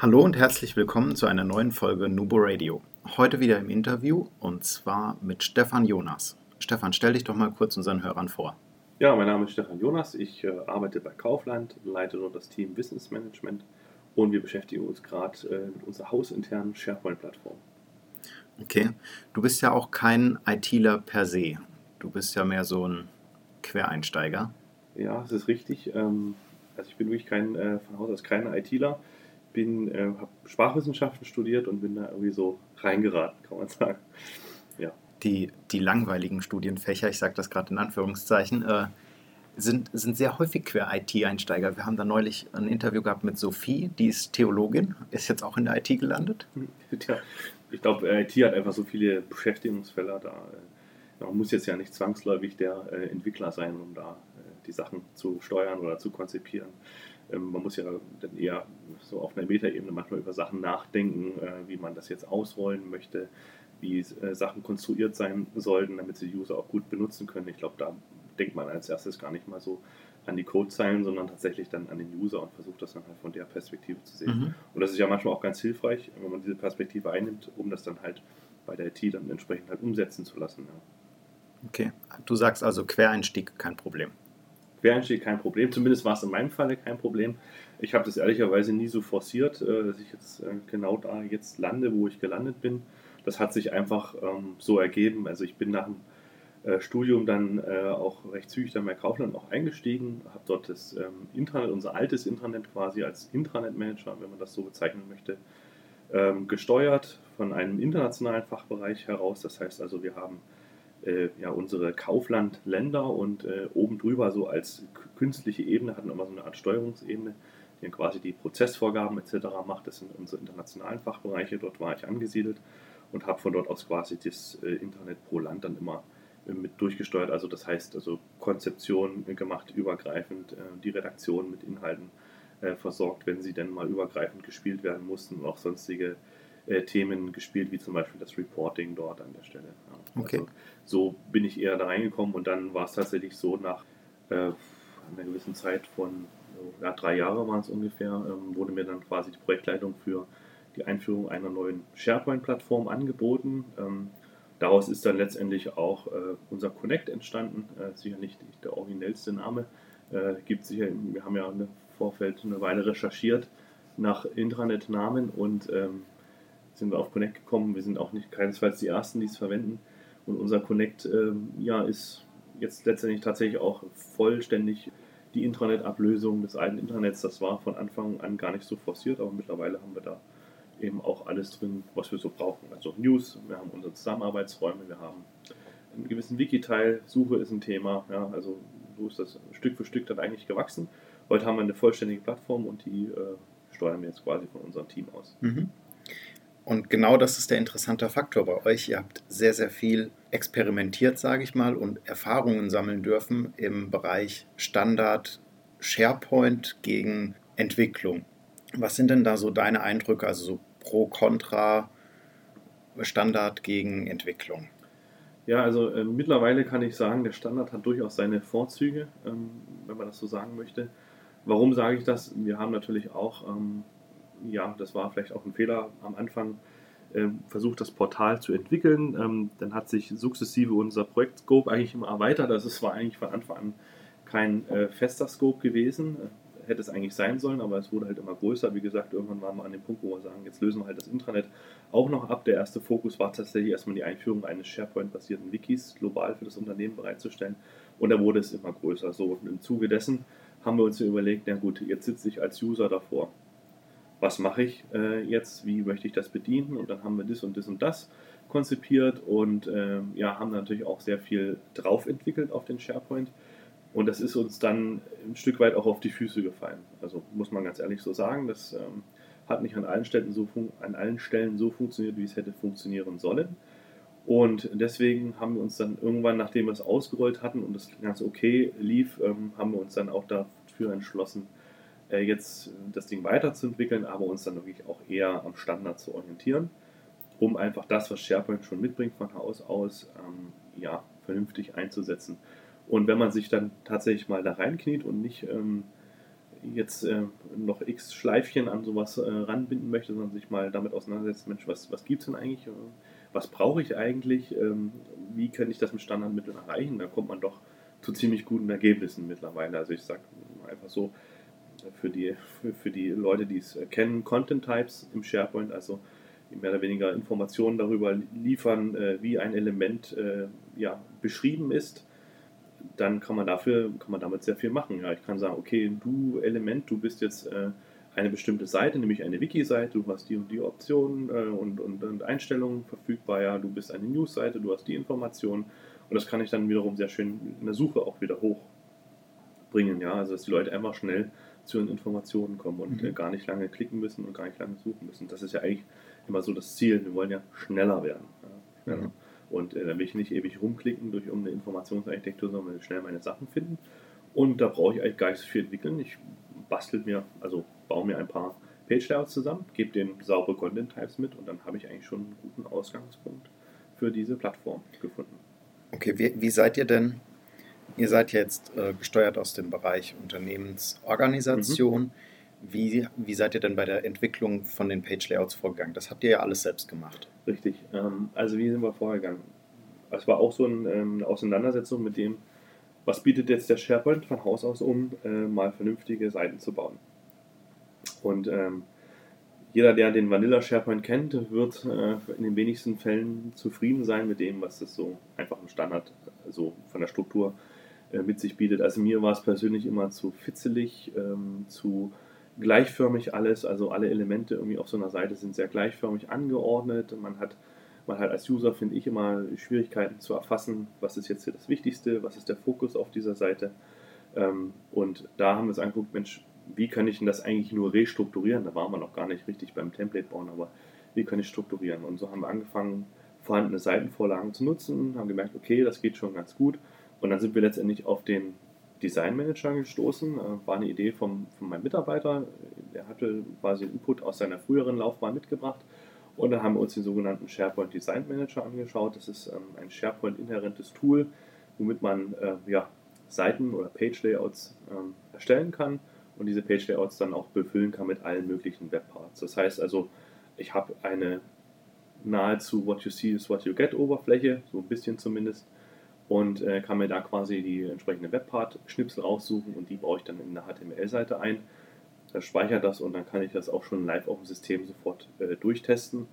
Hallo und herzlich willkommen zu einer neuen Folge Nubo Radio. Heute wieder im Interview und zwar mit Stefan Jonas. Stefan, stell dich doch mal kurz unseren Hörern vor. Ja, mein Name ist Stefan Jonas. Ich äh, arbeite bei Kaufland, leite dort das Team Business Management und wir beschäftigen uns gerade äh, mit unserer hausinternen SharePoint-Plattform. Okay, du bist ja auch kein ITler per se. Du bist ja mehr so ein Quereinsteiger. Ja, das ist richtig. Ähm, also ich bin wirklich kein, äh, von Haus aus kein ITler. Bin, äh, habe Sprachwissenschaften studiert und bin da irgendwie so reingeraten, kann man sagen. Ja. Die, die langweiligen Studienfächer, ich sage das gerade in Anführungszeichen, äh, sind, sind sehr häufig Quer-IT-Einsteiger. Wir haben da neulich ein Interview gehabt mit Sophie, die ist Theologin, ist jetzt auch in der IT gelandet. Ja, ich glaube, IT hat einfach so viele Beschäftigungsfelder da. Äh, man muss jetzt ja nicht zwangsläufig der äh, Entwickler sein, um da äh, die Sachen zu steuern oder zu konzipieren. Ähm, man muss ja dann eher so auf einer Metaebene manchmal über Sachen nachdenken, wie man das jetzt ausrollen möchte, wie Sachen konstruiert sein sollten, damit sie die User auch gut benutzen können. Ich glaube, da denkt man als erstes gar nicht mal so an die Codezeilen, sondern tatsächlich dann an den User und versucht das dann halt von der Perspektive zu sehen. Mhm. Und das ist ja manchmal auch ganz hilfreich, wenn man diese Perspektive einnimmt, um das dann halt bei der IT dann entsprechend halt umsetzen zu lassen. Ja. Okay, du sagst also Quereinstieg kein Problem. Quereinstieg kein Problem, zumindest war es in meinem Falle kein Problem. Ich habe das ehrlicherweise nie so forciert, äh, dass ich jetzt äh, genau da jetzt lande, wo ich gelandet bin. Das hat sich einfach ähm, so ergeben. Also ich bin nach dem äh, Studium dann auch recht zügig dann bei Kaufland auch eingestiegen, habe dort das ähm, Intranet, unser altes Intranet quasi als Intranet-Manager, wenn man das so bezeichnen möchte, ähm, gesteuert von einem internationalen Fachbereich heraus. Das heißt also, wir haben äh, ja unsere Kaufland-Länder und äh, oben drüber so als künstliche Ebene hatten immer so eine Art Steuerungsebene, die dann quasi die Prozessvorgaben etc. macht. Das sind unsere internationalen Fachbereiche. Dort war ich angesiedelt und habe von dort aus quasi das äh, Internet pro Land dann immer mit durchgesteuert. Also das heißt, also Konzeption gemacht, übergreifend, äh, die Redaktion mit Inhalten äh, versorgt, wenn sie denn mal übergreifend gespielt werden mussten und auch sonstige äh, Themen gespielt, wie zum Beispiel das Reporting dort an der Stelle. Okay. Also so bin ich eher da reingekommen und dann war es tatsächlich so nach äh, einer gewissen Zeit von ja, drei Jahren waren es ungefähr, ähm, wurde mir dann quasi die Projektleitung für die Einführung einer neuen SharePoint-Plattform angeboten. Ähm, Daraus ist dann letztendlich auch äh, unser Connect entstanden. Äh, sicher nicht der originellste Name. Äh, gibt sicher, wir haben ja im Vorfeld eine Weile recherchiert nach Intranet-Namen und ähm, sind wir auf Connect gekommen. Wir sind auch nicht keinesfalls die Ersten, die es verwenden. Und unser Connect ähm, ja, ist jetzt letztendlich tatsächlich auch vollständig die Intranet-Ablösung des alten Intranets. Das war von Anfang an gar nicht so forciert, aber mittlerweile haben wir da eben auch alles drin, was wir so brauchen. Also News, wir haben unsere Zusammenarbeitsräume, wir haben einen gewissen Wiki-Teil, Suche ist ein Thema, ja, also so ist das Stück für Stück dann eigentlich gewachsen. Heute haben wir eine vollständige Plattform und die äh, steuern wir jetzt quasi von unserem Team aus. Mhm. Und genau das ist der interessante Faktor bei euch. Ihr habt sehr, sehr viel experimentiert, sage ich mal, und Erfahrungen sammeln dürfen im Bereich Standard SharePoint gegen Entwicklung. Was sind denn da so deine Eindrücke, also so pro, contra, Standard gegen Entwicklung? Ja, also äh, mittlerweile kann ich sagen, der Standard hat durchaus seine Vorzüge, ähm, wenn man das so sagen möchte. Warum sage ich das? Wir haben natürlich auch, ähm, ja, das war vielleicht auch ein Fehler am Anfang, äh, versucht, das Portal zu entwickeln. Ähm, dann hat sich sukzessive unser Projektscope eigentlich immer erweitert. Also es war eigentlich von Anfang an kein äh, fester Scope gewesen hätte es eigentlich sein sollen, aber es wurde halt immer größer. Wie gesagt, irgendwann waren wir an dem Punkt, wo wir sagen, jetzt lösen wir halt das Intranet auch noch ab. Der erste Fokus war tatsächlich erstmal die Einführung eines SharePoint-basierten Wikis global für das Unternehmen bereitzustellen. Und da wurde es immer größer. So, und im Zuge dessen haben wir uns überlegt, na gut, jetzt sitze ich als User davor. Was mache ich äh, jetzt? Wie möchte ich das bedienen? Und dann haben wir das und das und das konzipiert und äh, ja, haben natürlich auch sehr viel drauf entwickelt auf den SharePoint. Und das ist uns dann ein Stück weit auch auf die Füße gefallen. Also muss man ganz ehrlich so sagen, das ähm, hat nicht an allen, Stellen so an allen Stellen so funktioniert, wie es hätte funktionieren sollen. Und deswegen haben wir uns dann irgendwann, nachdem wir es ausgerollt hatten und das ganz okay lief, ähm, haben wir uns dann auch dafür entschlossen, äh, jetzt das Ding weiterzuentwickeln, aber uns dann wirklich auch eher am Standard zu orientieren, um einfach das, was SharePoint schon mitbringt von Haus aus, ähm, ja, vernünftig einzusetzen. Und wenn man sich dann tatsächlich mal da reinkniet und nicht ähm, jetzt äh, noch x Schleifchen an sowas äh, ranbinden möchte, sondern sich mal damit auseinandersetzt, Mensch, was, was gibt es denn eigentlich? Äh, was brauche ich eigentlich? Ähm, wie kann ich das mit Standardmitteln erreichen? Da kommt man doch zu ziemlich guten Ergebnissen mittlerweile. Also ich sage einfach so, für die, für, für die Leute, die es kennen, Content Types im SharePoint, also mehr oder weniger Informationen darüber liefern, äh, wie ein Element äh, ja, beschrieben ist dann kann man dafür, kann man damit sehr viel machen. Ja, ich kann sagen, okay, du Element, du bist jetzt äh, eine bestimmte Seite, nämlich eine Wiki-Seite, du hast die und die Optionen äh, und, und, und, Einstellungen verfügbar, ja, du bist eine News-Seite, du hast die Informationen und das kann ich dann wiederum sehr schön in der Suche auch wieder hochbringen, ja, also dass die Leute einfach schnell zu ihren Informationen kommen und mhm. äh, gar nicht lange klicken müssen und gar nicht lange suchen müssen. Das ist ja eigentlich immer so das Ziel, wir wollen ja schneller werden. Ja, schneller. Mhm. Und äh, dann will ich nicht ewig rumklicken durch irgendeine Informationsarchitektur, sondern schnell meine Sachen finden. Und da brauche ich eigentlich gar nicht so viel entwickeln. Ich bastel mir, also baue mir ein paar Page-Layouts zusammen, gebe den saubere Content-Types mit und dann habe ich eigentlich schon einen guten Ausgangspunkt für diese Plattform gefunden. Okay, wie, wie seid ihr denn? Ihr seid jetzt äh, gesteuert aus dem Bereich Unternehmensorganisation. Mhm. Wie, wie seid ihr denn bei der Entwicklung von den Page-Layouts vorgegangen? Das habt ihr ja alles selbst gemacht. Richtig. Ähm, also wie sind wir vorgegangen? Es war auch so eine ähm, Auseinandersetzung mit dem, was bietet jetzt der SharePoint von Haus aus um, äh, mal vernünftige Seiten zu bauen. Und ähm, jeder, der den Vanilla SharePoint kennt, wird äh, in den wenigsten Fällen zufrieden sein mit dem, was das so einfach im Standard, so von der Struktur äh, mit sich bietet. Also mir war es persönlich immer zu fitzelig, ähm, zu gleichförmig alles, also alle Elemente irgendwie auf so einer Seite sind sehr gleichförmig angeordnet. Man hat, man hat als User, finde ich, immer Schwierigkeiten zu erfassen, was ist jetzt hier das Wichtigste, was ist der Fokus auf dieser Seite. Ähm, und da haben wir uns angeguckt, Mensch, wie kann ich denn das eigentlich nur restrukturieren? Da waren wir noch gar nicht richtig beim Template bauen, aber wie kann ich strukturieren? Und so haben wir angefangen, vorhandene Seitenvorlagen zu nutzen, haben gemerkt, okay, das geht schon ganz gut. Und dann sind wir letztendlich auf den Design Manager gestoßen. Äh, war eine Idee vom, von meinem Mitarbeiter. Der hatte quasi Input aus seiner früheren Laufbahn mitgebracht. Und dann haben wir uns den sogenannten SharePoint Design Manager angeschaut. Das ist ähm, ein SharePoint-inhärentes Tool, womit man äh, ja, Seiten- oder Page-Layouts ähm, erstellen kann und diese Page-Layouts dann auch befüllen kann mit allen möglichen Webparts. Das heißt also, ich habe eine nahezu What You See is What You Get Oberfläche, so ein bisschen zumindest, und äh, kann mir da quasi die entsprechende Webpart-Schnipsel raussuchen und die baue ich dann in eine HTML-Seite ein, äh, speichere das und dann kann ich das auch schon live auf dem System sofort äh, durchtesten.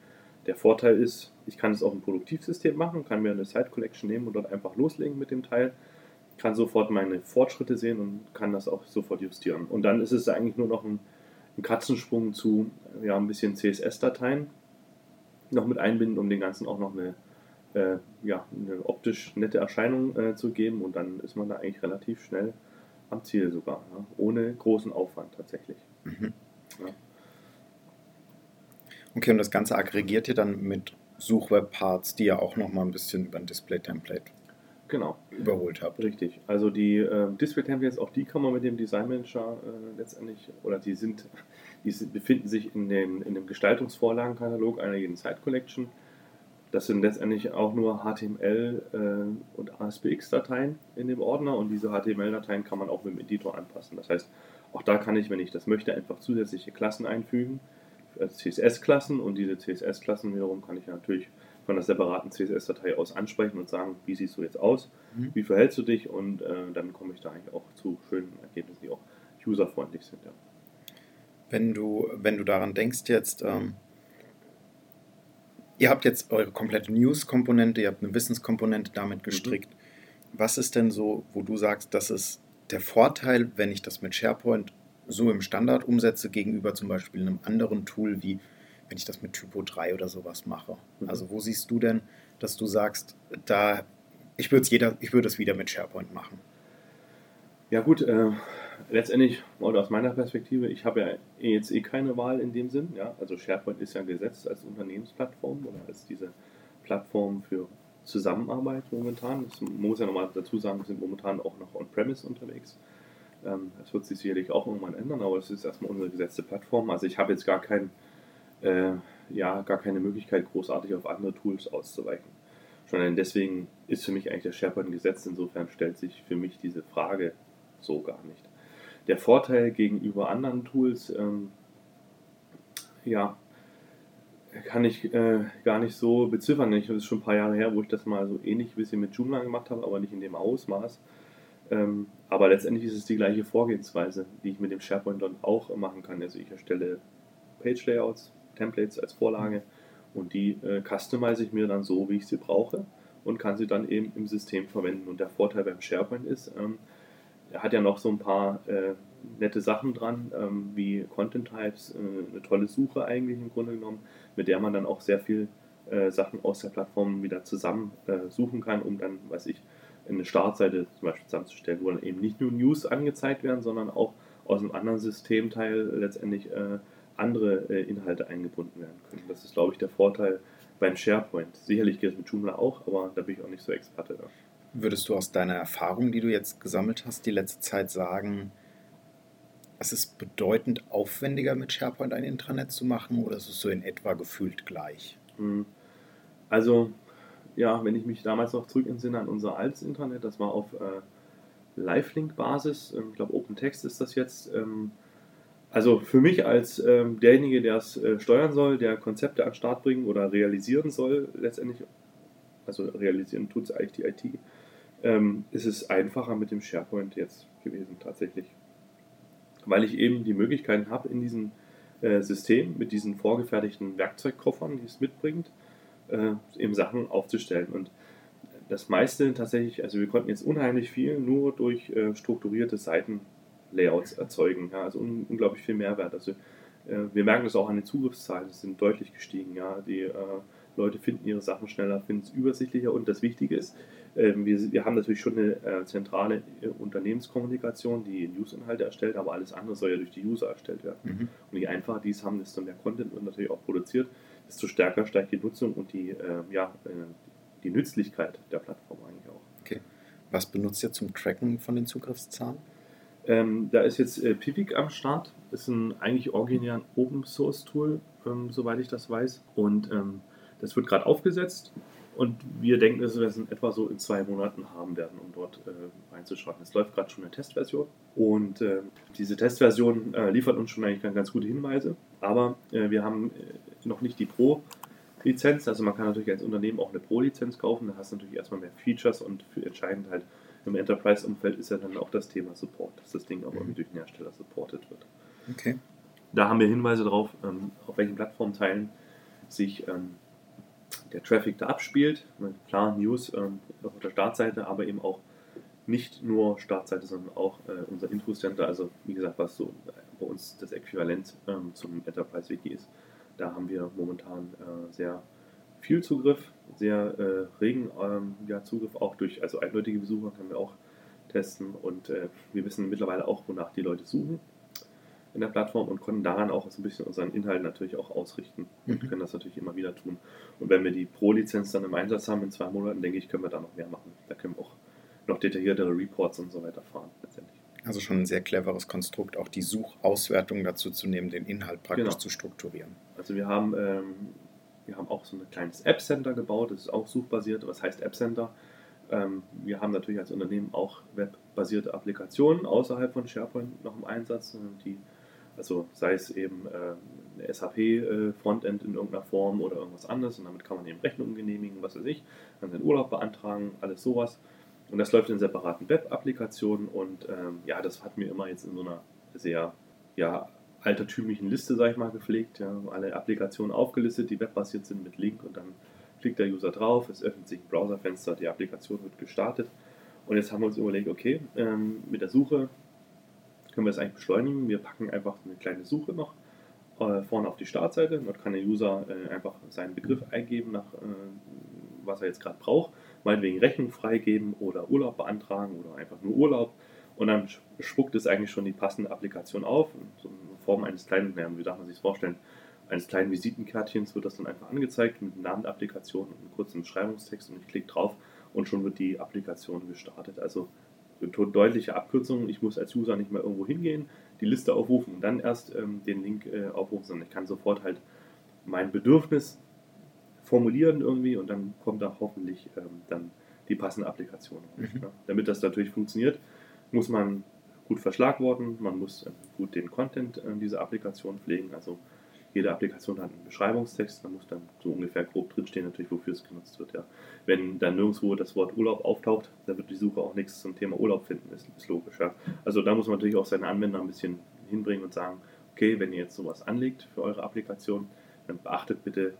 Der Vorteil ist, ich kann es auch im Produktivsystem machen, kann mir eine Site Collection nehmen und dort einfach loslegen mit dem Teil, kann sofort meine Fortschritte sehen und kann das auch sofort justieren. Und dann ist es eigentlich nur noch ein, ein Katzensprung zu ja, ein bisschen CSS-Dateien noch mit einbinden, um den Ganzen auch noch eine äh, ja, eine optisch nette Erscheinung äh, zu geben und dann ist man da eigentlich relativ schnell am Ziel sogar, ja, ohne großen Aufwand tatsächlich. Mhm. Ja. Okay, und das Ganze aggregiert ihr dann mit Suchwebparts, die ihr auch nochmal ein bisschen über ein Display-Template genau. überholt habt. Richtig. Also die äh, Display-Templates, auch die kann man mit dem Design Manager äh, letztendlich, oder die sind, die befinden sich in dem, in dem Gestaltungsvorlagenkatalog einer jeden Site Collection das sind letztendlich auch nur HTML äh, und ASPX-Dateien in dem Ordner und diese HTML-Dateien kann man auch mit dem Editor anpassen. Das heißt, auch da kann ich, wenn ich das möchte, einfach zusätzliche Klassen einfügen, also CSS-Klassen und diese CSS-Klassen wiederum kann ich natürlich von einer separaten CSS-Datei aus ansprechen und sagen, wie siehst du jetzt aus, mhm. wie verhältst du dich und äh, dann komme ich da eigentlich auch zu schönen Ergebnissen, die auch userfreundlich sind. Ja. Wenn du, wenn du daran denkst jetzt, ähm, Ihr habt jetzt eure komplette News-Komponente, ihr habt eine Wissenskomponente damit mhm. gestrickt. Mhm. Was ist denn so, wo du sagst, das ist der Vorteil, wenn ich das mit SharePoint so im Standard umsetze, gegenüber zum Beispiel einem anderen Tool, wie wenn ich das mit Typo 3 oder sowas mache? Mhm. Also wo siehst du denn, dass du sagst, da ich würde es jeder, ich würde es wieder mit SharePoint machen? Ja gut, äh, letztendlich, oder aus meiner Perspektive, ich habe ja jetzt eh keine Wahl in dem Sinn. Ja? Also SharePoint ist ja gesetzt als Unternehmensplattform oder als diese Plattform für Zusammenarbeit momentan. Das muss ja nochmal dazu sagen, wir sind momentan auch noch on-premise unterwegs. Ähm, das wird sich sicherlich auch irgendwann ändern, aber es ist erstmal unsere gesetzte Plattform. Also ich habe jetzt gar, kein, äh, ja, gar keine Möglichkeit, großartig auf andere Tools auszuweichen. Schon deswegen ist für mich eigentlich der SharePoint gesetzt. Insofern stellt sich für mich diese Frage so gar nicht. Der Vorteil gegenüber anderen Tools, ähm, ja, kann ich äh, gar nicht so beziffern. Ich, das ist schon ein paar Jahre her, wo ich das mal so ähnlich ein bisschen mit Joomla gemacht habe, aber nicht in dem Ausmaß. Ähm, aber letztendlich ist es die gleiche Vorgehensweise, die ich mit dem SharePoint dann auch machen kann. Also ich erstelle Page Layouts, Templates als Vorlage und die äh, customize ich mir dann so, wie ich sie brauche und kann sie dann eben im System verwenden. Und der Vorteil beim SharePoint ist, ähm, hat ja noch so ein paar äh, nette Sachen dran, ähm, wie Content Types, äh, eine tolle Suche eigentlich im Grunde genommen, mit der man dann auch sehr viel äh, Sachen aus der Plattform wieder zusammen äh, suchen kann, um dann, weiß ich, eine Startseite zum Beispiel zusammenzustellen, wo dann eben nicht nur News angezeigt werden, sondern auch aus einem anderen Systemteil letztendlich äh, andere äh, Inhalte eingebunden werden können. Das ist, glaube ich, der Vorteil beim SharePoint. Sicherlich geht es mit Joomla auch, aber da bin ich auch nicht so Experte. Da. Würdest du aus deiner Erfahrung, die du jetzt gesammelt hast, die letzte Zeit sagen, es ist bedeutend aufwendiger mit SharePoint ein Intranet zu machen oder ist es so in etwa gefühlt gleich? Hm. Also, ja, wenn ich mich damals noch zurück entsinne an unser altes Intranet, das war auf äh, Live-Link-Basis, ähm, ich glaube OpenText ist das jetzt. Ähm, also für mich als ähm, derjenige, der es äh, steuern soll, der Konzepte an den Start bringen oder realisieren soll, letztendlich, also realisieren tut es eigentlich die IT, ähm, ist es einfacher mit dem SharePoint jetzt gewesen tatsächlich. Weil ich eben die Möglichkeiten habe in diesem äh, System mit diesen vorgefertigten Werkzeugkoffern, die es mitbringt, äh, eben Sachen aufzustellen. Und das meiste tatsächlich, also wir konnten jetzt unheimlich viel nur durch äh, strukturierte Seitenlayouts erzeugen. Ja, also un unglaublich viel Mehrwert. Also äh, wir merken das auch an den Zugriffszahlen, die sind deutlich gestiegen. Ja, die äh, Leute finden ihre Sachen schneller, finden es übersichtlicher und das Wichtige ist, wir, wir, haben natürlich schon eine äh, zentrale äh, Unternehmenskommunikation, die Newsinhalte erstellt, aber alles andere soll ja durch die User erstellt werden. Mhm. Und je einfacher die es haben, desto mehr Content wird natürlich auch produziert desto stärker steigt die Nutzung und die, äh, ja, äh, die Nützlichkeit der Plattform eigentlich auch. Okay. Was benutzt ihr zum Tracken von den Zugriffszahlen? Ähm, da ist jetzt äh, Pivik am Start. Ist ein eigentlich originären Open Source Tool, ähm, soweit ich das weiß. Und ähm, das wird gerade aufgesetzt. Und wir denken, dass wir es in etwa so in zwei Monaten haben werden, um dort äh, reinzuschauen. Es läuft gerade schon eine Testversion. Und äh, diese Testversion äh, liefert uns schon eigentlich ganz gute Hinweise. Aber äh, wir haben äh, noch nicht die Pro-Lizenz. Also man kann natürlich als Unternehmen auch eine Pro-Lizenz kaufen. Da hast du natürlich erstmal mehr Features und für entscheidend halt im Enterprise-Umfeld ist ja dann auch das Thema Support, dass das Ding auch irgendwie mhm. durch den Hersteller supported wird. Okay. Da haben wir Hinweise drauf, ähm, auf welchen Plattformteilen sich ähm, der Traffic da abspielt. Klar, News ähm, auf der Startseite, aber eben auch nicht nur Startseite, sondern auch äh, unser Intro Center, also wie gesagt, was so bei uns das Äquivalent ähm, zum Enterprise Wiki ist. Da haben wir momentan äh, sehr viel Zugriff, sehr äh, regen ähm, ja, Zugriff, auch durch also eindeutige Besucher können wir auch testen und äh, wir wissen mittlerweile auch, wonach die Leute suchen in der Plattform und konnten daran auch so ein bisschen unseren Inhalt natürlich auch ausrichten und mhm. können das natürlich immer wieder tun. Und wenn wir die Pro-Lizenz dann im Einsatz haben in zwei Monaten, denke ich, können wir da noch mehr machen. Da können wir auch noch detailliertere Reports und so weiter fahren letztendlich. Also schon ein sehr cleveres Konstrukt, auch die Suchauswertung dazu zu nehmen, den Inhalt praktisch genau. zu strukturieren. Also wir haben, ähm, wir haben auch so ein kleines App-Center gebaut, das ist auch suchbasiert. Was heißt App-Center? Ähm, wir haben natürlich als Unternehmen auch webbasierte Applikationen außerhalb von SharePoint noch im Einsatz, die also sei es eben äh, eine SAP-Frontend äh, in irgendeiner Form oder irgendwas anderes und damit kann man eben Rechnungen genehmigen, was weiß ich, kann seinen Urlaub beantragen, alles sowas. Und das läuft in separaten Web-Applikationen und ähm, ja, das hat mir immer jetzt in so einer sehr ja, altertümlichen Liste, sag ich mal, gepflegt. Ja, alle Applikationen aufgelistet, die webbasiert sind mit Link und dann klickt der User drauf, es öffnet sich ein Browserfenster, die Applikation wird gestartet. Und jetzt haben wir uns überlegt, okay, ähm, mit der Suche können wir es eigentlich beschleunigen. Wir packen einfach eine kleine Suche noch äh, vorne auf die Startseite. Dort kann der User äh, einfach seinen Begriff eingeben, nach äh, was er jetzt gerade braucht. Meinetwegen Rechnung freigeben oder Urlaub beantragen oder einfach nur Urlaub. und dann spuckt es eigentlich schon die passende Applikation auf, so in Form eines kleinen, wie darf man sich das vorstellen, eines kleinen Visitenkärtchens wird das dann einfach angezeigt mit Namen der Applikation und einem kurzen Beschreibungstext und ich klicke drauf und schon wird die Applikation gestartet. Also deutliche Abkürzung, ich muss als User nicht mehr irgendwo hingehen, die Liste aufrufen und dann erst ähm, den Link äh, aufrufen, sondern ich kann sofort halt mein Bedürfnis formulieren irgendwie und dann kommt da hoffentlich ähm, dann die passende Applikation. Mhm. Ja. Damit das natürlich funktioniert, muss man gut verschlagworten, man muss äh, gut den Content äh, dieser Applikation pflegen, also jede Applikation hat einen Beschreibungstext, da muss dann so ungefähr grob drinstehen, natürlich, wofür es genutzt wird. Ja. Wenn dann nirgendwo das Wort Urlaub auftaucht, dann wird die Suche auch nichts zum Thema Urlaub finden, ist, ist logisch. Ja. Also da muss man natürlich auch seine Anwender ein bisschen hinbringen und sagen, okay, wenn ihr jetzt sowas anlegt für eure Applikation, dann beachtet bitte,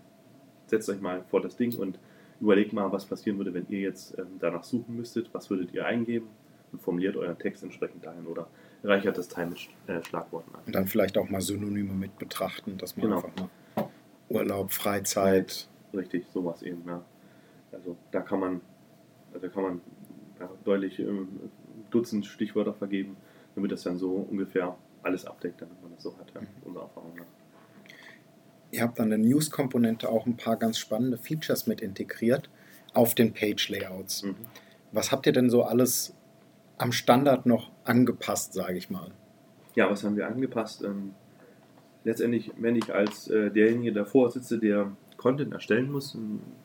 setzt euch mal vor das Ding und überlegt mal, was passieren würde, wenn ihr jetzt ähm, danach suchen müsstet, was würdet ihr eingeben und formuliert euren Text entsprechend dahin oder reichert das Teil mit äh, Schlagworten an. Und dann vielleicht auch mal Synonyme mit betrachten, dass man genau. einfach mal Urlaub, Freizeit. Richtig, sowas eben, ja. Also da kann man, da kann man ja, deutlich ähm, Dutzend Stichwörter vergeben, damit das dann so ungefähr alles abdeckt, damit man das so hat, ja, mhm. unsere Erfahrung nach. Ihr habt an der News-Komponente auch ein paar ganz spannende Features mit integriert auf den Page-Layouts. Mhm. Was habt ihr denn so alles am Standard noch angepasst, sage ich mal? Ja, was haben wir angepasst? Ähm, letztendlich, wenn ich als äh, derjenige davor sitze, der Content erstellen muss,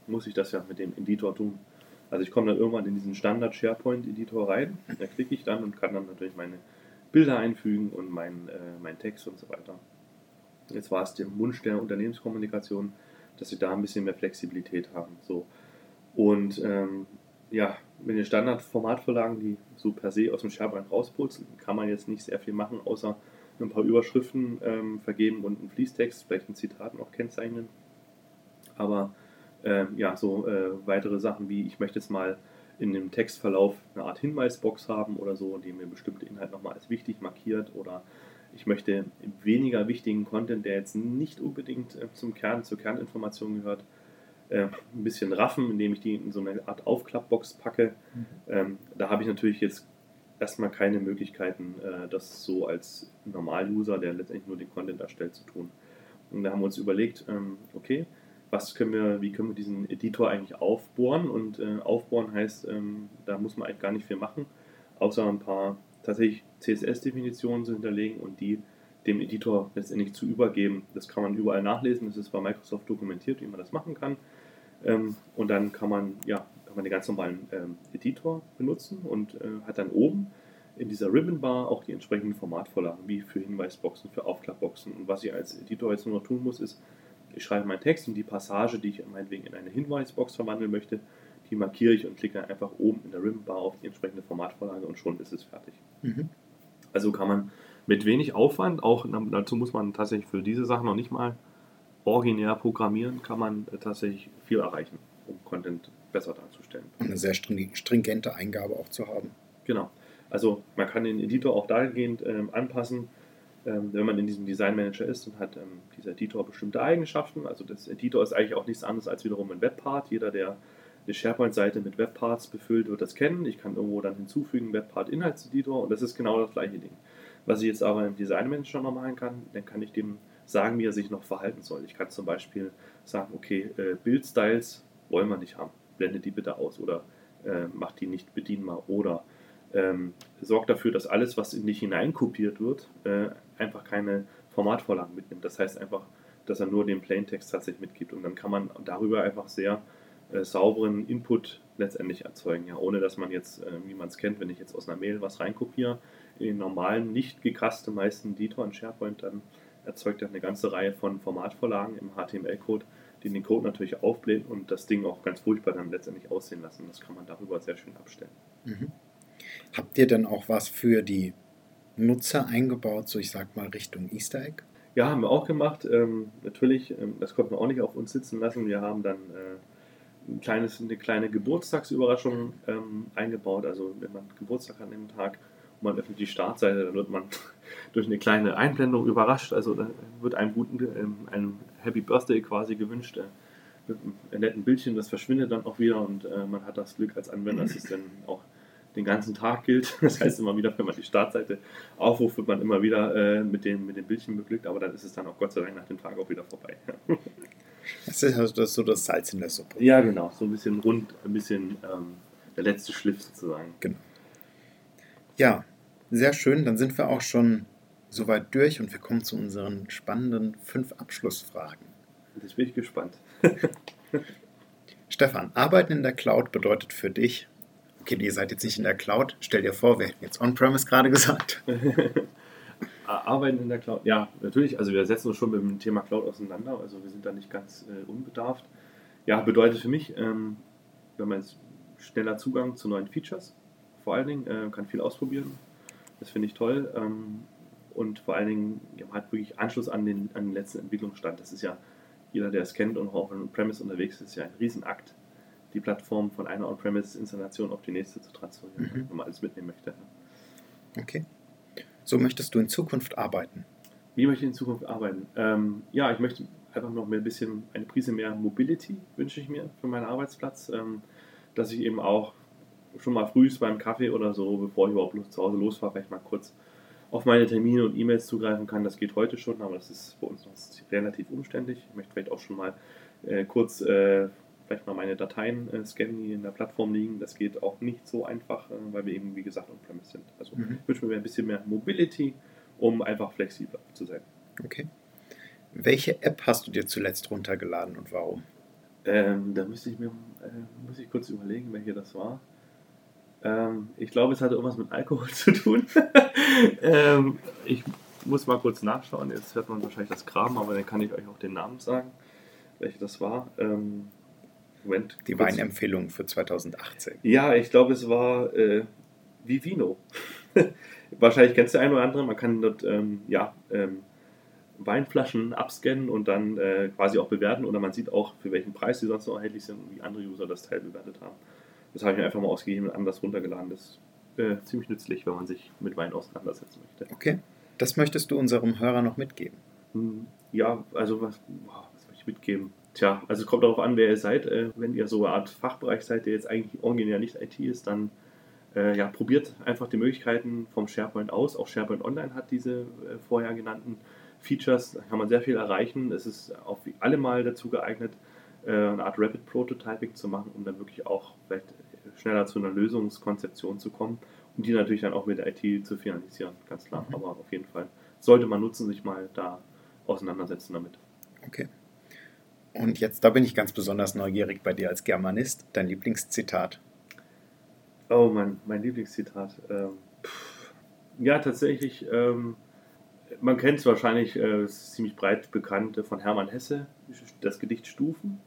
muss ich das ja mit dem Editor tun. Also ich komme dann irgendwann in diesen Standard SharePoint Editor rein, da klicke ich dann und kann dann natürlich meine Bilder einfügen und mein, äh, mein Text und so weiter. Jetzt war es der Wunsch der Unternehmenskommunikation, dass sie da ein bisschen mehr Flexibilität haben. So. Und ähm, ja, mit den Standardformatvorlagen, die so per se aus dem SharePoint rausputzeln, kann man jetzt nicht sehr viel machen, außer ein paar Überschriften ähm, vergeben und einen Fließtext, vielleicht ein Zitat noch kennzeichnen. Aber ähm, ja, so äh, weitere Sachen wie, ich möchte jetzt mal in dem Textverlauf eine Art Hinweisbox haben oder so, die mir bestimmte Inhalte nochmal als wichtig markiert oder ich möchte weniger wichtigen Content, der jetzt nicht unbedingt äh, zum Kern, zur Kerninformation gehört, äh, ein bisschen raffen, indem ich die in so eine Art Aufklappbox packe. Mhm. Ähm, da habe ich natürlich jetzt erstmal keine Möglichkeiten, äh, das so als Normal-User, der letztendlich nur den Content erstellt, zu tun. Und da haben wir uns überlegt, ähm, okay, was können wir, wie können wir diesen Editor eigentlich aufbohren? Und äh, aufbohren heißt, ähm, da muss man eigentlich gar nicht viel machen, außer ein paar tatsächlich CSS-Definitionen zu hinterlegen und die dem Editor letztendlich zu übergeben. Das kann man überall nachlesen, das ist bei Microsoft dokumentiert, wie man das machen kann. Ähm, und dann kann man, ja, kann man den ganz normalen ähm, Editor benutzen und äh, hat dann oben in dieser Ribbon Bar auch die entsprechenden Formatvorlagen, wie für Hinweisboxen, für Aufklappboxen. Und was ich als Editor jetzt nur noch tun muss, ist, ich schreibe meinen Text und die Passage, die ich meinetwegen in eine Hinweisbox verwandeln möchte, die markiere ich und klicke einfach oben in der Ribbon Bar auf die entsprechende Formatvorlage und schon ist es fertig. Mhm. Also kann man mit wenig Aufwand, auch dazu muss man tatsächlich für diese Sachen noch nicht mal originär programmieren, kann man äh, tatsächlich viel erreichen, um Content besser darzustellen. Eine sehr stringente Eingabe auch zu haben. Genau. Also man kann den Editor auch dahingehend ähm, anpassen, ähm, wenn man in diesem Design Manager ist und hat ähm, dieser Editor bestimmte Eigenschaften. Also das Editor ist eigentlich auch nichts anderes als wiederum ein Webpart. Jeder, der eine SharePoint-Seite mit Webparts befüllt, wird das kennen. Ich kann irgendwo dann hinzufügen Webpart-Inhaltseditor und das ist genau das gleiche Ding. Was ich jetzt aber im Design Manager noch machen kann, dann kann ich dem sagen, wie er sich noch verhalten soll. Ich kann zum Beispiel sagen, okay, äh, Bildstyles wollen wir nicht haben, blendet die bitte aus oder äh, macht die nicht bedienbar oder ähm, sorgt dafür, dass alles, was in dich hineinkopiert wird, äh, einfach keine Formatvorlagen mitnimmt. Das heißt einfach, dass er nur den Plaintext tatsächlich mitgibt und dann kann man darüber einfach sehr äh, sauberen Input letztendlich erzeugen, ja, ohne dass man jetzt, äh, wie man es kennt, wenn ich jetzt aus einer Mail was reinkopiere, in den normalen, nicht gecustomized Editor in SharePoint, dann erzeugt er eine ganze Reihe von Formatvorlagen im HTML-Code, die den Code natürlich aufblähen und das Ding auch ganz furchtbar dann letztendlich aussehen lassen. Das kann man darüber sehr schön abstellen. Mhm. Habt ihr denn auch was für die Nutzer eingebaut, so ich sag mal Richtung Easter Egg? Ja, haben wir auch gemacht. Ähm, natürlich, ähm, das konnten wir auch nicht auf uns sitzen lassen. Wir haben dann äh, ein kleines, eine kleine Geburtstagsüberraschung ähm, eingebaut. Also wenn man Geburtstag hat an dem Tag, man öffnet die Startseite, dann wird man durch eine kleine Einblendung überrascht. Also da wird einem guten, ähm, einem Happy Birthday quasi gewünscht. Mit einem netten Bildchen, das verschwindet dann auch wieder und äh, man hat das Glück als Anwender, dass es dann auch den ganzen Tag gilt. Das heißt immer wieder, wenn man die Startseite aufruft, wird man immer wieder äh, mit, den, mit den Bildchen beglückt, aber dann ist es dann auch Gott sei Dank nach dem Tag auch wieder vorbei. Das ist also das so das Salz in der Suppe. Ja, genau, so ein bisschen rund, ein bisschen ähm, der letzte Schliff sozusagen. Genau. Ja, sehr schön. Dann sind wir auch schon soweit durch und wir kommen zu unseren spannenden fünf Abschlussfragen. Jetzt bin ich gespannt. Stefan, Arbeiten in der Cloud bedeutet für dich, okay, ihr seid jetzt nicht in der Cloud, stell dir vor, wir hätten jetzt On-Premise gerade gesagt. Arbeiten in der Cloud, ja, natürlich. Also wir setzen uns schon mit dem Thema Cloud auseinander, also wir sind da nicht ganz äh, unbedarft. Ja, bedeutet für mich, ähm, wenn man jetzt schneller Zugang zu neuen Features, vor allen Dingen, äh, kann viel ausprobieren. Das finde ich toll. Ähm, und vor allen Dingen ja, hat wirklich Anschluss an den, an den letzten Entwicklungsstand. Das ist ja, jeder, der es kennt und auch On-Premise unterwegs ist, ist ja ein Riesenakt, die Plattform von einer On-Premise-Installation auf die nächste zu transferieren, mhm. wenn man alles mitnehmen möchte. Okay. So möchtest du in Zukunft arbeiten? Wie möchte ich in Zukunft arbeiten? Ähm, ja, ich möchte einfach noch mehr ein bisschen, eine Prise mehr Mobility wünsche ich mir für meinen Arbeitsplatz, ähm, dass ich eben auch schon mal früh beim Kaffee oder so, bevor ich überhaupt zu Hause losfahre, vielleicht mal kurz auf meine Termine und E-Mails zugreifen kann. Das geht heute schon, aber das ist bei uns noch relativ umständlich. Ich möchte vielleicht auch schon mal äh, kurz äh, vielleicht mal meine Dateien äh, scannen, die in der Plattform liegen. Das geht auch nicht so einfach, äh, weil wir eben, wie gesagt, on-premise sind. Also mhm. ich wünsche mir ein bisschen mehr Mobility, um einfach flexibler zu sein. Okay. Welche App hast du dir zuletzt runtergeladen und warum? Ähm, da müsste ich mir äh, muss ich kurz überlegen, welche das war. Ähm, ich glaube, es hatte irgendwas mit Alkohol zu tun. ähm, ich muss mal kurz nachschauen. Jetzt hört man wahrscheinlich das Kram, aber dann kann ich euch auch den Namen sagen, welche das war. Ähm, Moment, Die Weinempfehlung für 2018. Ja, ich glaube, es war äh, Vivino. wahrscheinlich kennst du ein oder andere. Man kann dort ähm, ja, ähm, Weinflaschen abscannen und dann äh, quasi auch bewerten. Oder man sieht auch, für welchen Preis sie sonst noch erhältlich sind und wie andere User das Teil bewertet haben. Das habe ich mir einfach mal ausgegeben und anders runtergeladen. Das ist äh, ziemlich nützlich, wenn man sich mit Wein auseinandersetzen möchte. Okay. Das möchtest du unserem Hörer noch mitgeben? Hm, ja, also was, was möchte ich mitgeben? Tja, also es kommt darauf an, wer ihr seid. Äh, wenn ihr so eine Art Fachbereich seid, der jetzt eigentlich originär nicht IT ist, dann äh, ja, probiert einfach die Möglichkeiten vom SharePoint aus. Auch SharePoint Online hat diese äh, vorher genannten Features. Da kann man sehr viel erreichen. Es ist auf alle Mal dazu geeignet, äh, eine Art Rapid Prototyping zu machen, um dann wirklich auch vielleicht schneller zu einer Lösungskonzeption zu kommen und die natürlich dann auch mit der IT zu finalisieren, ganz klar. Mhm. Aber auf jeden Fall sollte man nutzen, sich mal da auseinandersetzen damit. Okay. Und jetzt, da bin ich ganz besonders neugierig bei dir als Germanist. Dein Lieblingszitat? Oh, mein, mein Lieblingszitat. Ähm, ja, tatsächlich, ähm, man kennt es wahrscheinlich, äh, ist ziemlich breit bekannt äh, von Hermann Hesse, das Gedicht Stufen.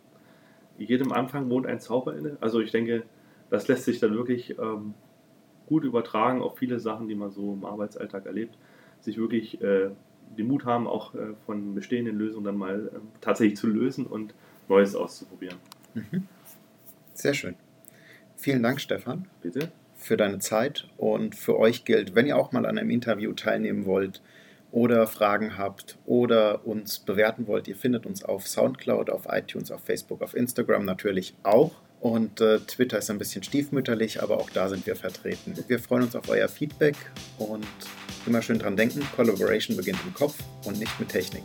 Jedem Anfang wohnt ein Zauber inne. Also ich denke, das lässt sich dann wirklich ähm, gut übertragen auf viele Sachen, die man so im Arbeitsalltag erlebt. Sich wirklich äh, den Mut haben, auch äh, von bestehenden Lösungen dann mal äh, tatsächlich zu lösen und Neues auszuprobieren. Mhm. Sehr schön. Vielen Dank, Stefan. Bitte. Für deine Zeit und für euch gilt, wenn ihr auch mal an einem Interview teilnehmen wollt oder Fragen habt oder uns bewerten wollt, ihr findet uns auf Soundcloud, auf iTunes, auf Facebook, auf Instagram natürlich auch. Und äh, Twitter ist ein bisschen stiefmütterlich, aber auch da sind wir vertreten. Wir freuen uns auf euer Feedback und immer schön dran denken, Collaboration beginnt im Kopf und nicht mit Technik.